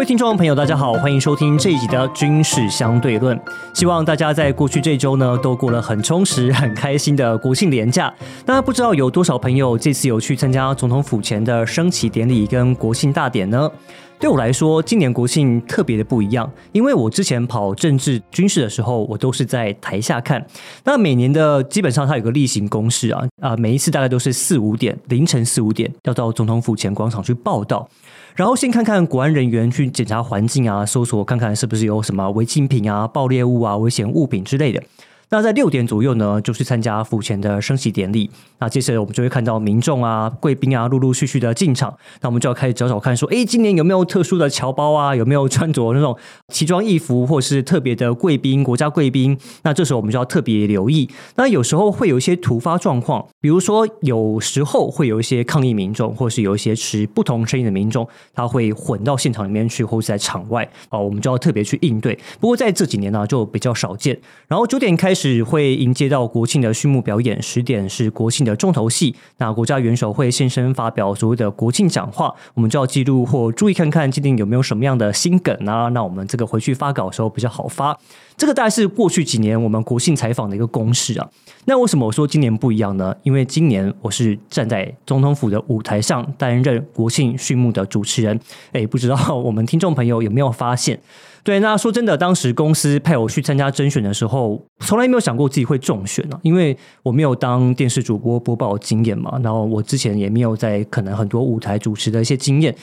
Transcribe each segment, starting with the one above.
各位听众朋友，大家好，欢迎收听这一集的军事相对论。希望大家在过去这周呢，都过了很充实、很开心的国庆连假。那不知道有多少朋友这次有去参加总统府前的升旗典礼跟国庆大典呢？对我来说，今年国庆特别的不一样，因为我之前跑政治军事的时候，我都是在台下看。那每年的基本上它有个例行公事啊，啊，每一次大概都是四五点，凌晨四五点要到总统府前广场去报道，然后先看看国安人员去检查环境啊，搜索看看是不是有什么违禁品啊、爆裂物啊、危险物品之类的。那在六点左右呢，就去参加府前的升旗典礼。那接着我们就会看到民众啊、贵宾啊，陆陆续续的进场。那我们就要开始找找看，说，哎，今年有没有特殊的侨胞啊？有没有穿着那种奇装异服，或是特别的贵宾、国家贵宾？那这时候我们就要特别留意。那有时候会有一些突发状况，比如说有时候会有一些抗议民众，或是有一些持不同声音的民众，他会混到现场里面去，或是在场外哦，我们就要特别去应对。不过在这几年呢，就比较少见。然后九点开始。只会迎接到国庆的序幕表演，十点是国庆的重头戏。那国家元首会现身发表所谓的国庆讲话，我们就要记录或注意看看今年有没有什么样的新梗啊？那我们这个回去发稿的时候比较好发。这个大概是过去几年我们国庆采访的一个公式啊。那为什么我说今年不一样呢？因为今年我是站在总统府的舞台上担任国庆序幕的主持人。哎，不知道我们听众朋友有没有发现？对，那说真的，当时公司派我去参加甄选的时候，从来没有想过自己会中选啊，因为我没有当电视主播播报经验嘛，然后我之前也没有在可能很多舞台主持的一些经验。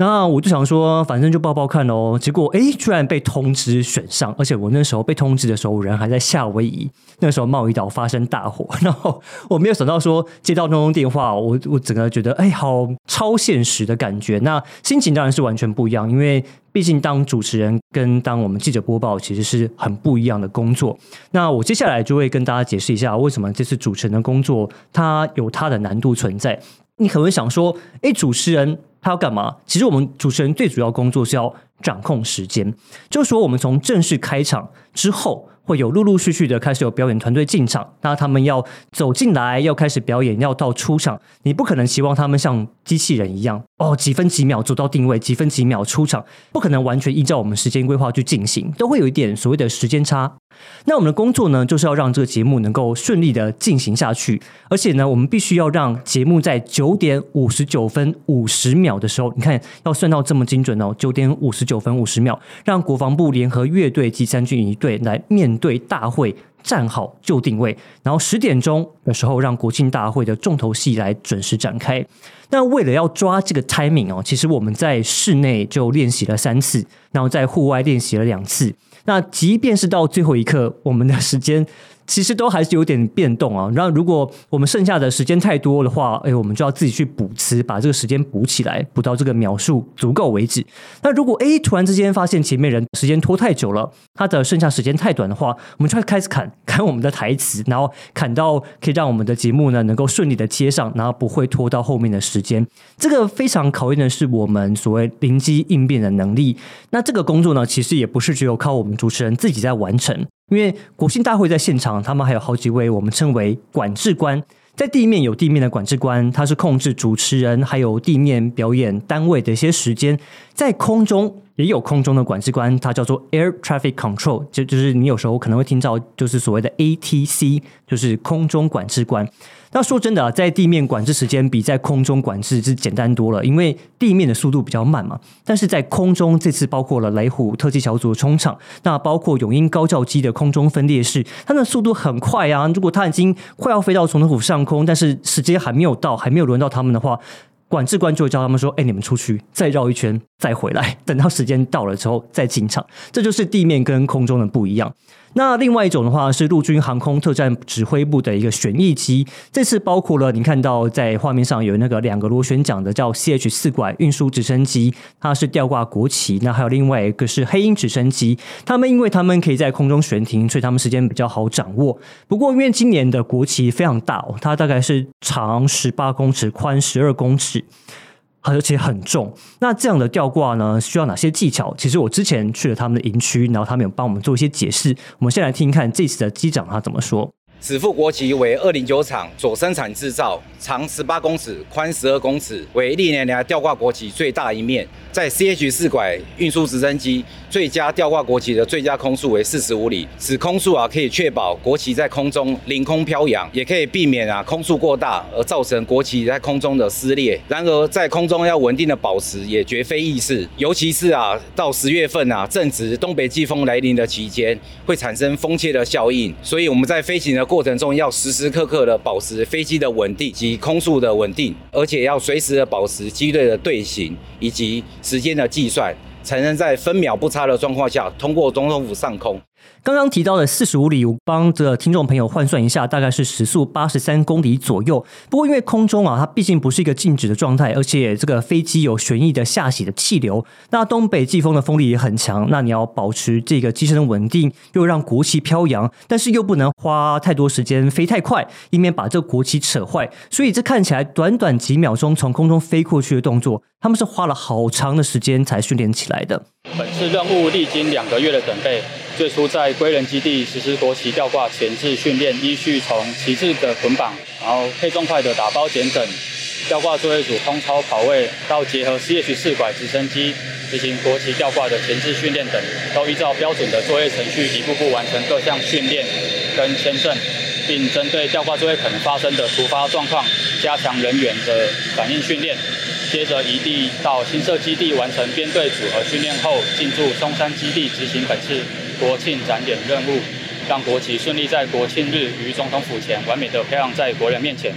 那我就想说，反正就报报看喽。结果哎，居然被通知选上，而且我那时候被通知的时候，人还在夏威夷。那时候贸易岛发生大火，然后我没有想到说 接到那通电话，我我整个觉得哎，好超现实的感觉。那心情当然是完全不一样，因为毕竟当主持人跟当我们记者播报其实是很不一样的工作。那我接下来就会跟大家解释一下，为什么这次主持人的工作它有它的难度存在。你可能会想说，哎，主持人。他要干嘛？其实我们主持人最主要工作是要掌控时间，就是说我们从正式开场之后。会有陆陆续续的开始有表演团队进场，那他们要走进来，要开始表演，要到出场，你不可能希望他们像机器人一样哦，几分几秒走到定位，几分几秒出场，不可能完全依照我们时间规划去进行，都会有一点所谓的时间差。那我们的工作呢，就是要让这个节目能够顺利的进行下去，而且呢，我们必须要让节目在九点五十九分五十秒的时候，你看要算到这么精准哦，九点五十九分五十秒，让国防部联合乐队及三军仪队来面。对大会站好就定位，然后十点钟的时候让国庆大会的重头戏来准时展开。那为了要抓这个 timing 哦，其实我们在室内就练习了三次，然后在户外练习了两次。那即便是到最后一刻，我们的时间。其实都还是有点变动啊。然后，如果我们剩下的时间太多的话，哎，我们就要自己去补词，把这个时间补起来，补到这个描述足够为止。那如果哎突然之间发现前面人时间拖太久了，他的剩下时间太短的话，我们就会开始砍 砍我们的台词，然后砍到可以让我们的节目呢能够顺利的接上，然后不会拖到后面的时间。这个非常考验的是我们所谓灵机应变的能力。那这个工作呢，其实也不是只有靠我们主持人自己在完成。因为国庆大会在现场，他们还有好几位我们称为管制官，在地面有地面的管制官，他是控制主持人还有地面表演单位的一些时间，在空中也有空中的管制官，他叫做 Air Traffic Control，就就是你有时候可能会听到，就是所谓的 ATC，就是空中管制官。那说真的，在地面管制时间比在空中管制是简单多了，因为地面的速度比较慢嘛。但是在空中，这次包括了雷虎特技小组的冲场，那包括永鹰高教机的空中分列式，它的速度很快啊。如果它已经快要飞到总统府上空，但是时间还没有到，还没有轮到他们的话，管制官就会叫他们说：“哎，你们出去，再绕一圈，再回来，等到时间到了之后再进场。”这就是地面跟空中的不一样。那另外一种的话是陆军航空特战指挥部的一个旋翼机，这次包括了你看到在画面上有那个两个螺旋桨的叫 CH 四管运输直升机，它是吊挂国旗。那还有另外一个是黑鹰直升机，他们因为他们可以在空中悬停，所以他们时间比较好掌握。不过因为今年的国旗非常大，它大概是长十八公尺，宽十二公尺。而且很重，那这样的吊挂呢，需要哪些技巧？其实我之前去了他们的营区，然后他们有帮我们做一些解释。我们先来听一看这次的机长他怎么说。此副国旗为二零九厂所生产制造，长十八公尺，宽十二公尺，为历年来吊挂国旗最大一面。在 CH 四拐运输直升机最佳吊挂国旗的最佳空速为四十五里，此空速啊可以确保国旗在空中凌空飘扬，也可以避免啊空速过大而造成国旗在空中的撕裂。然而在空中要稳定的保持也绝非易事，尤其是啊到十月份啊正值东北季风来临的期间，会产生风切的效应，所以我们在飞行的过程中要时时刻刻的保持飞机的稳定及空速的稳定，而且要随时的保持机队的队形以及。时间的计算，才能在分秒不差的状况下通过总统府上空。刚刚提到的四十五里，我帮这听众朋友换算一下，大概是时速八十三公里左右。不过因为空中啊，它毕竟不是一个静止的状态，而且这个飞机有旋翼的下洗的气流，那东北季风的风力也很强，那你要保持这个机身的稳定，又让国旗飘扬，但是又不能花太多时间飞太快，以免把这个国旗扯坏。所以这看起来短短几秒钟从空中飞过去的动作，他们是花了好长的时间才训练起来的。本次任务历经两个月的准备。最初在归仁基地实施国旗吊挂前置训练，依序从旗帜的捆绑，然后配重块的打包剪整，吊挂作业组通操跑位，到结合 CH 四拐直升机执行国旗吊挂的前置训练等，都依照标准的作业程序，一步步完成各项训练跟签证，并针对吊挂作业可能发生的突发状况，加强人员的反应训练。接着移地到新设基地完成编队组合训练后，进驻松山基地执行本次。国庆展演任务，让国旗顺利在国庆日于总统府前完美的飘扬在国人面前。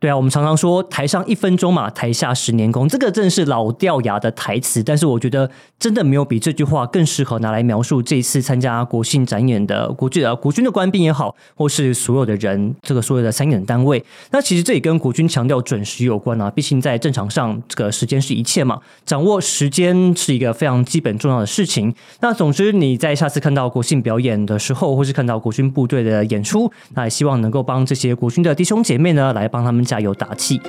对啊，我们常常说台上一分钟嘛，台下十年功，这个正是老掉牙的台词。但是我觉得真的没有比这句话更适合拿来描述这一次参加国庆展演的国军啊，国军的官兵也好，或是所有的人，这个所有的参演单位。那其实这也跟国军强调准时有关啊。毕竟在战场上，这个时间是一切嘛，掌握时间是一个非常基本重要的事情。那总之你在下次看到国庆表演的时候，或是看到国军部队的演出，那也希望能够帮这些国军的弟兄姐妹呢，来帮他们。加油打气。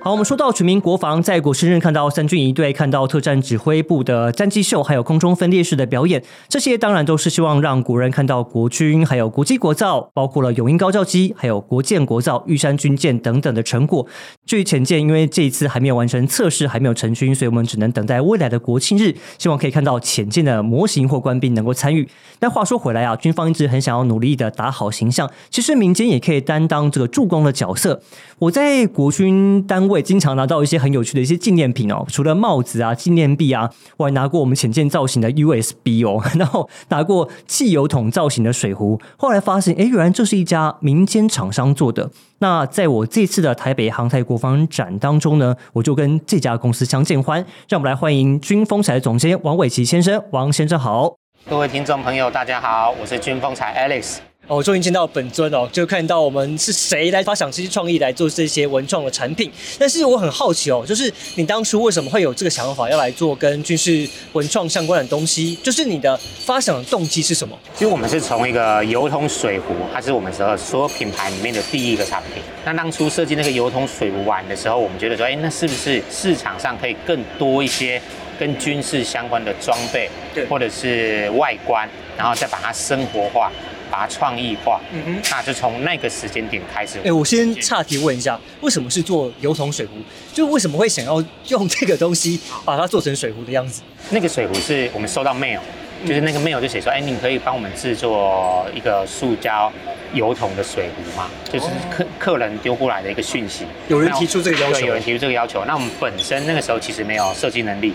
好，我们说到全民国防，在国生日看到三军一队，看到特战指挥部的战绩秀，还有空中分列式的表演，这些当然都是希望让国人看到国军还有国际国造，包括了永鹰高教机，还有国舰国造、玉山军舰等等的成果。至于潜舰，因为这一次还没有完成测试，还没有成军，所以我们只能等待未来的国庆日，希望可以看到潜舰的模型或官兵能够参与。但话说回来啊，军方一直很想要努力的打好形象，其实民间也可以担当这个助攻的角色。我在国军单位经常拿到一些很有趣的一些纪念品哦，除了帽子啊、纪念币啊，我还拿过我们浅见造型的 USB 哦，然后拿过汽油桶造型的水壶。后来发现，哎，原来这是一家民间厂商做的。那在我这次的台北航太国防展当中呢，我就跟这家公司相见欢。让我们来欢迎军风彩总监王伟奇先生，王先生好。各位听众朋友，大家好，我是军风彩 Alex。哦，终于见到本尊哦，就看到我们是谁来发想这些创意来做这些文创的产品。但是我很好奇哦，就是你当初为什么会有这个想法要来做跟军事文创相关的东西？就是你的发想的动机是什么？其实我们是从一个油桶水壶，它是我们所所有品牌里面的第一个产品。那当初设计那个油桶水壶碗的时候，我们觉得说，哎，那是不是市场上可以更多一些跟军事相关的装备，对，或者是外观，然后再把它生活化。把它创意化，嗯哼，那就从那个时间点开始。哎，我先岔题问一下，为什么是做油桶水壶？就为什么会想要用这个东西把它做成水壶的样子？那个水壶是我们收到 mail，就是那个 mail 就写说，哎，你可以帮我们制作一个塑胶油桶的水壶吗？就是客客人丢过来的一个讯息。有人提出这个要求，有人提出这个要求。那我们本身那个时候其实没有设计能力，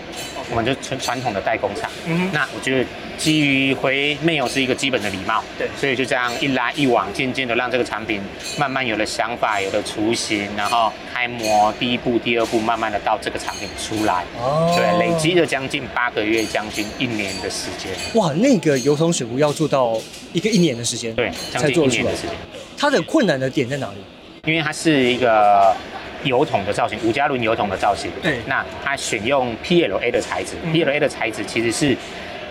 我们就传传统的代工厂。嗯那我觉得。基于回 mail 是一个基本的礼貌，对，所以就这样一来一往，渐渐的让这个产品慢慢有了想法，有了雏形，然后开模第一步、第二步，慢慢的到这个产品出来，哦，对，累积了将近八个月，将近一年的时间。哇，那个油桶水壶要做到一个一年的时间，对，将近一年的时间。它的困难的点在哪里？因为它是一个油桶的造型，五加仑油桶的造型，对，那它选用 PLA 的材质，PLA 的材质其实是。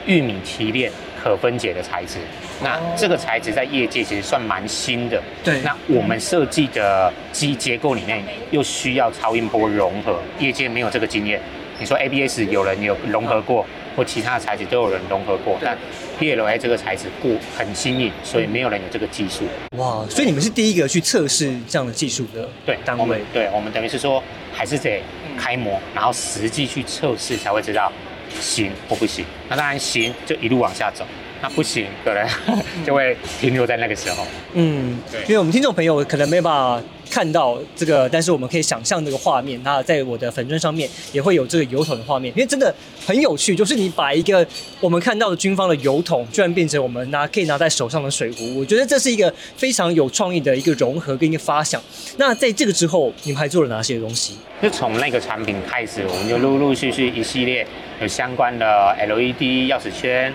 玉米提炼可分解的材质，那这个材质在业界其实算蛮新的。对，那我们设计的机结构里面又需要超音波融合，业界没有这个经验。你说 ABS 有人有融合过，或其他的材质都有人融合过，但 PLA 这个材质固很新颖，所以没有人有这个技术。哇，所以你们是第一个去测试这样的技术的对，单位。对我们等于是说，还是得开模，然后实际去测试才会知道行或不行。那当然行就一路往下走，那不行可能 就会停留在那个时候。嗯对，因为我们听众朋友可能没办法看到这个，但是我们可以想象这个画面。那在我的粉砖上面也会有这个油桶的画面，因为真的很有趣，就是你把一个我们看到的军方的油桶，居然变成我们拿可以拿在手上的水壶，我觉得这是一个非常有创意的一个融合跟一个发想。那在这个之后，你们还做了哪些东西？就从那个产品开始，我们就陆陆续续一系列有相关的 LED 钥匙圈，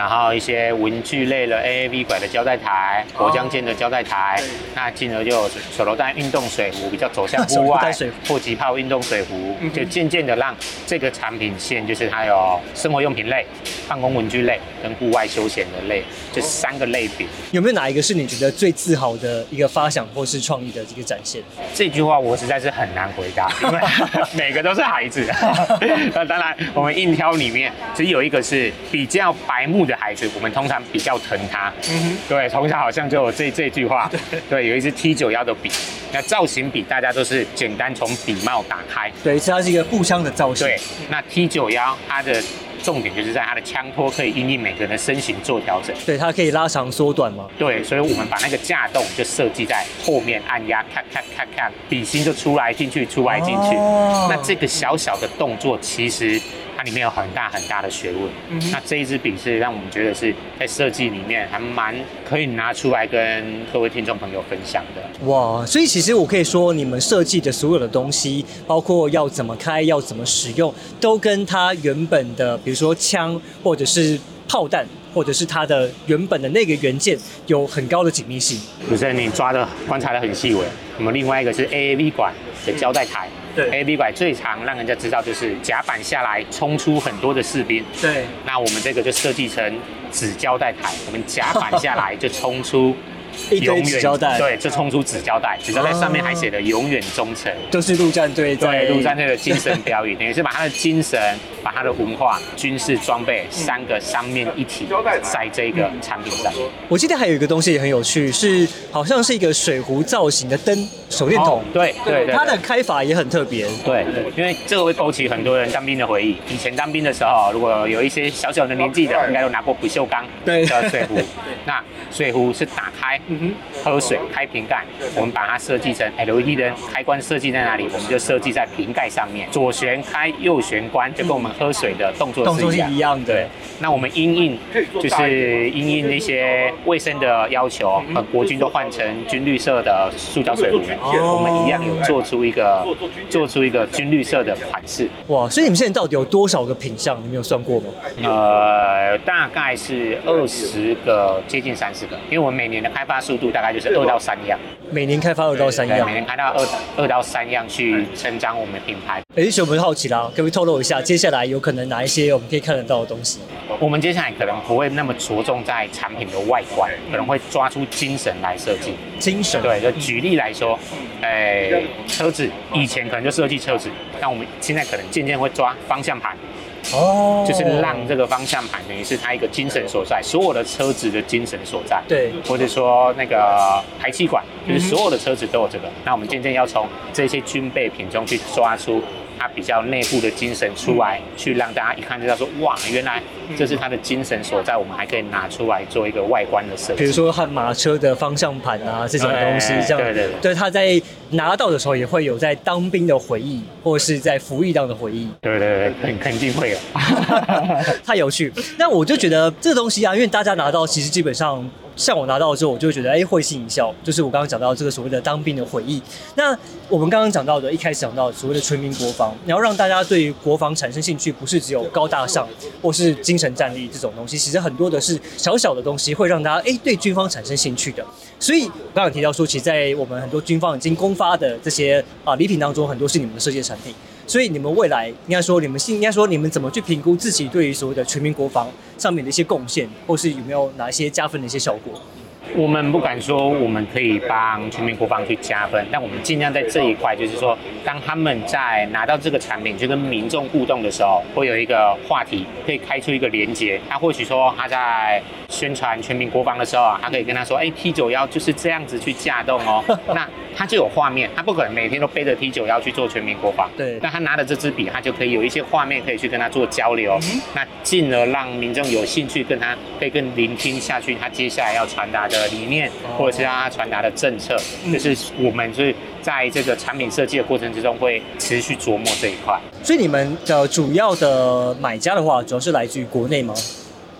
然后一些文具类的 AAV 拐的胶带台、国江间的胶带台，那进而就有手榴弹运动水壶，比较走向户外弹水壶或击炮运动水壶，就渐渐的让这个产品线就是它有生活用品类、办公文具类跟户外休闲的类，这三个类别。有没有哪一个是你觉得最自豪的一个发想或是创意的这个展现？这句话我实在是很难回答，因为每个都是孩子。那 当然，我们硬挑里面，只有一个是比较白目的孩子，我们通常比较疼他。嗯对，从小好像就有这这句话。对，有一支 T 九幺的笔，那造型笔大家都是简单从笔帽打开。对，是它是一个步枪的造型。对，那 T 九幺它的重点就是在它的枪托可以因应每个人的身形做调整。对，它可以拉长缩短嘛。对，所以我们把那个架洞就设计在后面，按压，看看看看，笔芯就出来进去，出来进去。哦那这个小小的动作，其实它里面有很大很大的学问。嗯那这一支笔是让我们觉得是在设计里面还蛮可以拿出来跟各位听众朋友分享的。哇，所以其实我可以说，你们设计的所有的东西，包括要怎么开、要怎么使用，都跟它原本的，比如说枪或者是炮弹，或者是它的原本的那个元件有很高的紧密性。主持人，你抓的观察的很细微。我们另外一个是 AAV 管的胶带台。对，AAV 管最常让人家知道就是甲板下来冲出很多的士兵。对，那我们这个就设计成纸胶带台，我们甲板下来就冲出 一堆纸胶带，，对，就冲出纸胶带，纸胶带上面还写的“永远忠诚”。都是陆战队在对，陆战队的精神标语，等于是把他的精神、把他的文化、军事装备三个三面一体在这个产品上。我记得还有一个东西也很有趣，是好像是一个水壶造型的灯手电筒。哦，对对对，它的开法也很特别。对，因为这个会勾起很多人当兵的回忆。以前当兵的时候，如果有一些小小的年纪的，应该都拿过不锈钢对。的水壶。那水壶是打开喝水，开瓶盖，我们把它设计成 LED 灯，开关设计在哪里，我们就设计在瓶盖上面，左旋开，右旋关，就跟我们喝水的动作是是一样。一样的。对，那我们因应就是因应那些卫生的要求，呃，国军都换成军绿色的塑胶水壶，哦我们一样有做出一个做出一个军绿色的款式，哇，所以你们现在到底有多少个品相？你们有算过吗？呃，大概是二十个，接近三十个，因为我们每年的开发速度大概就是二到三样，每年开发二到三对，样每。年开到二二到三样去成长我们品牌。哎，所以我们好奇啦，可不可以透露一下，接下来有可能哪一些我们可以看得到的东西？我们接下来可能不会那么着重在产品的外观，可能会抓出精神来设计。精神，对，就举例来说，诶、车子以前可能就设计车子，那我们现在可能渐渐会抓方向盘，哦，就是让这个方向盘等于是它一个精神所在，所有的车子的精神所在。对或者说那个排气管，就是所有的车子都有这个。那我们渐渐要从这些军备品中去抓出它比较内部的精神出来，去让大家一看就知道说，哇，原来这是他的精神所在。我们还可以拿出来做一个外观的设计。比如说悍马车的方向盘啊这种东西，对这样对对对对，他在拿到的时候也会有在当兵的回忆，或是在服役当的回忆。对对对，肯肯定会有。太有趣。那我就觉得这个东西啊，因为大家拿到，其实基本上像我拿到之后，我就会觉得哎会心一笑，就是我刚刚讲到这个所谓的当兵的回忆。那我们刚刚讲到的，一开始讲到所谓的全民国防，你要让大家对于国防产生兴趣，不是只有高大上或是精神战力这种东西，其实很多的是小小的东西会让大家哎对军方产生兴趣的。所以我刚刚提到说，其实在我们很多军方已经公发的这些啊礼品当中，很多是你们的设计的产品。所以你们未来应该说，你们是应该说你们怎么去评估自己对于所谓的全民国防上面的一些贡献，或是有没有哪一些加分的一些效果？我们不敢说我们可以帮全民国防去加分，但我们尽量在这一块，就是说，当他们在拿到这个产品去跟民众互动的时候，会有一个话题可以开出一个连接。他或许说他在宣传全民国防的时候啊，他可以跟他说：“哎，T 九幺就是这样子去架动哦。”那他就有画面，他不可能每天都背着 T 九幺去做全民国防。对。那他拿着这支笔，他就可以有一些画面可以去跟他做交流，那进而让民众有兴趣跟他可以更聆听下去，他接下来要传达的。理念，或者是他传达的政策，就是我们是在这个产品设计的过程之中会持续琢磨这一块。所以你们的主要的买家的话，主要是来自于国内吗？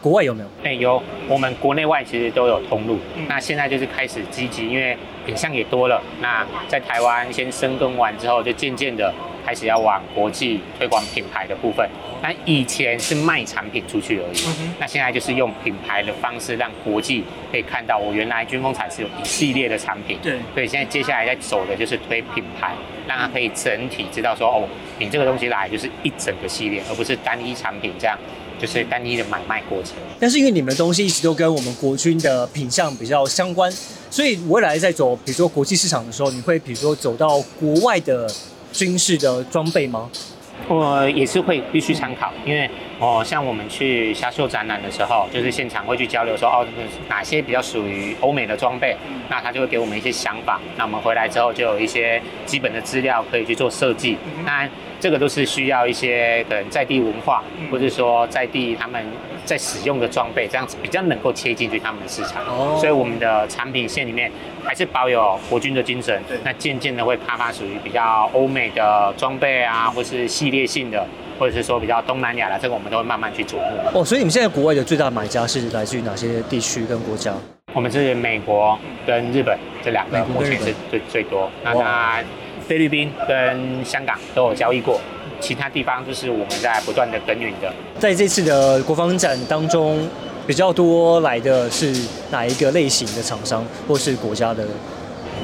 国外有没有？哎，有，我们国内外其实都有通路。那现在就是开始积极，因为品相也多了。那在台湾先深耕完之后，就渐渐的开始要往国际推广品牌的部分。那以前是卖产品出去而已，那现在就是用品牌的方式让国际可以看到，我原来军工厂是有一系列的产品。对，所以现在接下来在走的就是推品牌，让他可以整体知道说，哦，你这个东西来就是一整个系列，而不是单一产品这样。就是单一的买卖过程，但是因为你们的东西一直都跟我们国军的品相比较相关，所以未来在走，比如说国际市场的时候，你会比如说走到国外的军事的装备吗？我也是会必须参考，因为哦，像我们去虾秀展览的时候，就是现场会去交流说，哦，哪些比较属于欧美的装备，那他就会给我们一些想法，那我们回来之后就有一些基本的资料可以去做设计。当然，这个都是需要一些可能在地文化，或者说在地他们在使用的装备，这样子比较能够切进去他们的市场。哦，所以我们的产品线里面还是保有国军的精神。那渐渐的会开发属于比较欧美的装备啊，或是系列性的，或者是说比较东南亚的，这个我们都会慢慢去琢磨。哦，所以你们现在国外的最大的买家是来自于哪些地区跟国家？我们是美国跟日本这两个目前是最最多。那它。菲律宾跟香港都有交易过，其他地方就是我们在不断的耕耘的。在这次的国防展当中，比较多来的是哪一个类型的厂商或是国家的？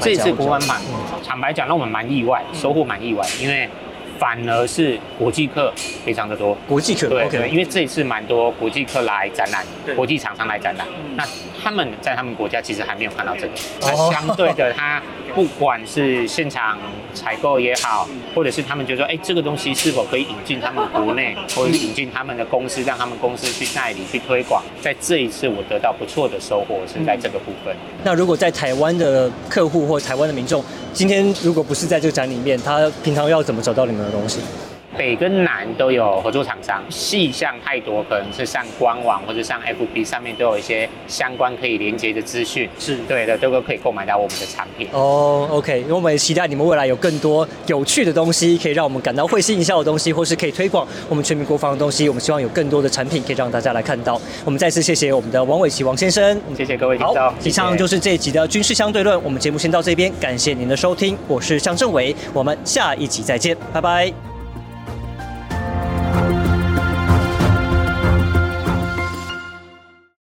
这次国防展，坦白讲，让我们蛮意外，收获蛮意外，因为反而是国际客非常的多。国际客对对，因为这一次蛮多国际客来展览，国际厂商来展览，那他们在他们国家其实还没有看到这个，那相对的他。不管是现场采购也好，或者是他们就说，哎，这个东西是否可以引进他们国内，或者是引进他们的公司，让他们公司去代理、去推广。在这一次，我得到不错的收获是在这个部分。那如果在台湾的客户或台湾的民众，今天如果不是在这个展里面，他平常要怎么找到你们的东西？北跟南都有合作厂商，细项太多，可能是上官网或者上 FB 上面都有一些相关可以连接的资讯，是对的，都可以购买到我们的产品。哦，OK，因为我们也期待你们未来有更多有趣的东西，可以让我们感到会心一笑的东西，或是可以推广我们全民国防的东西。我们希望有更多的产品可以让大家来看到。我们再次谢谢我们的王伟奇王先生，谢谢各位听众。以上就是这一集的军事相对论，我们节目先到这边，感谢您的收听，我是向政伟，我们下一集再见，拜拜。